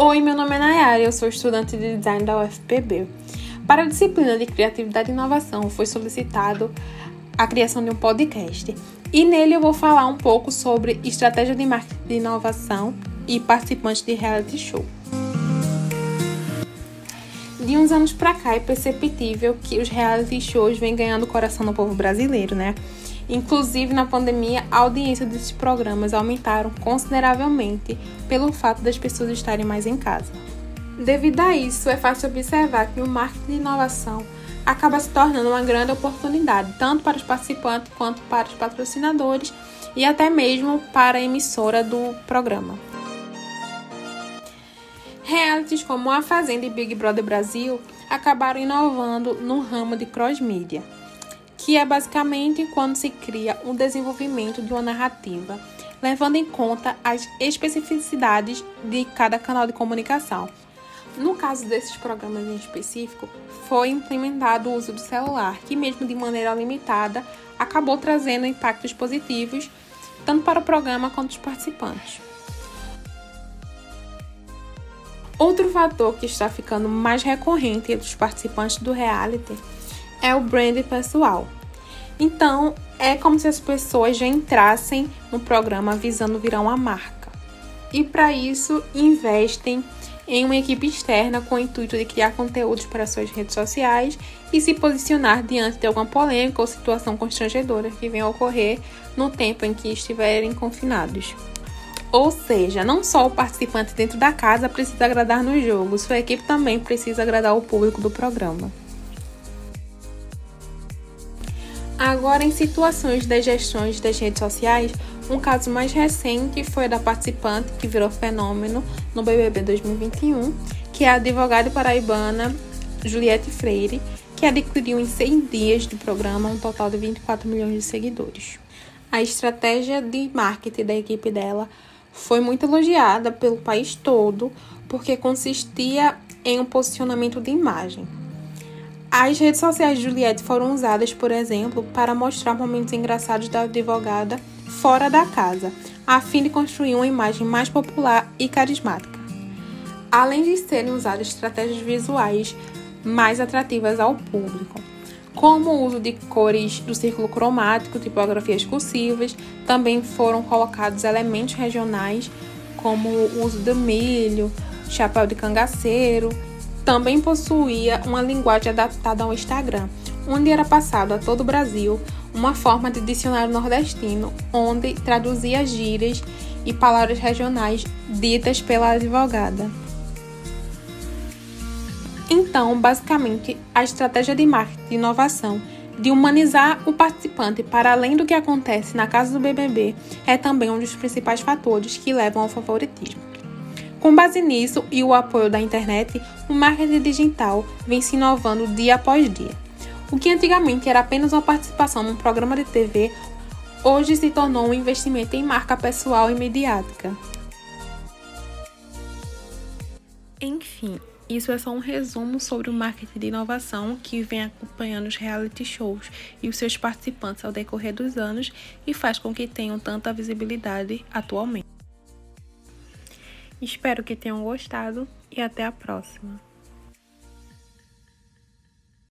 Oi, meu nome é Nayara eu sou estudante de design da UFPB. Para a disciplina de Criatividade e Inovação foi solicitado a criação de um podcast. E nele eu vou falar um pouco sobre estratégia de marketing de inovação e participantes de reality show. De uns anos para cá é perceptível que os reality shows vêm ganhando coração do povo brasileiro, né? Inclusive, na pandemia, a audiência desses programas aumentaram consideravelmente pelo fato das pessoas estarem mais em casa. Devido a isso, é fácil observar que o marketing de inovação acaba se tornando uma grande oportunidade, tanto para os participantes quanto para os patrocinadores e até mesmo para a emissora do programa. Realities como A Fazenda e Big Brother Brasil acabaram inovando no ramo de cross-mídia que é basicamente quando se cria um desenvolvimento de uma narrativa, levando em conta as especificidades de cada canal de comunicação. No caso desses programas em específico, foi implementado o uso do celular, que, mesmo de maneira limitada, acabou trazendo impactos positivos tanto para o programa quanto os participantes. Outro fator que está ficando mais recorrente entre os participantes do reality é o brand pessoal. Então, é como se as pessoas já entrassem no programa visando virar uma marca. E para isso, investem em uma equipe externa com o intuito de criar conteúdos para suas redes sociais e se posicionar diante de alguma polêmica ou situação constrangedora que venha a ocorrer no tempo em que estiverem confinados. Ou seja, não só o participante dentro da casa precisa agradar no jogo, sua equipe também precisa agradar o público do programa. Agora, em situações das gestões das redes sociais, um caso mais recente foi da participante que virou fenômeno no BBB 2021, que é a advogada paraibana Juliette Freire, que adquiriu em 100 dias de programa um total de 24 milhões de seguidores. A estratégia de marketing da equipe dela foi muito elogiada pelo país todo, porque consistia em um posicionamento de imagem. As redes sociais de Juliette foram usadas, por exemplo, para mostrar momentos engraçados da advogada fora da casa, a fim de construir uma imagem mais popular e carismática. Além de serem usadas estratégias visuais mais atrativas ao público, como o uso de cores do círculo cromático, tipografias cursivas, também foram colocados elementos regionais, como o uso do milho, chapéu de cangaceiro também possuía uma linguagem adaptada ao Instagram, onde era passado a todo o Brasil uma forma de dicionário nordestino, onde traduzia gírias e palavras regionais ditas pela advogada. Então, basicamente, a estratégia de marketing de inovação de humanizar o participante para além do que acontece na casa do BBB é também um dos principais fatores que levam ao favoritismo. Com base nisso e o apoio da internet, o marketing digital vem se inovando dia após dia. O que antigamente era apenas uma participação num programa de TV, hoje se tornou um investimento em marca pessoal e mediática. Enfim, isso é só um resumo sobre o marketing de inovação que vem acompanhando os reality shows e os seus participantes ao decorrer dos anos e faz com que tenham tanta visibilidade atualmente. Espero que tenham gostado e até a próxima.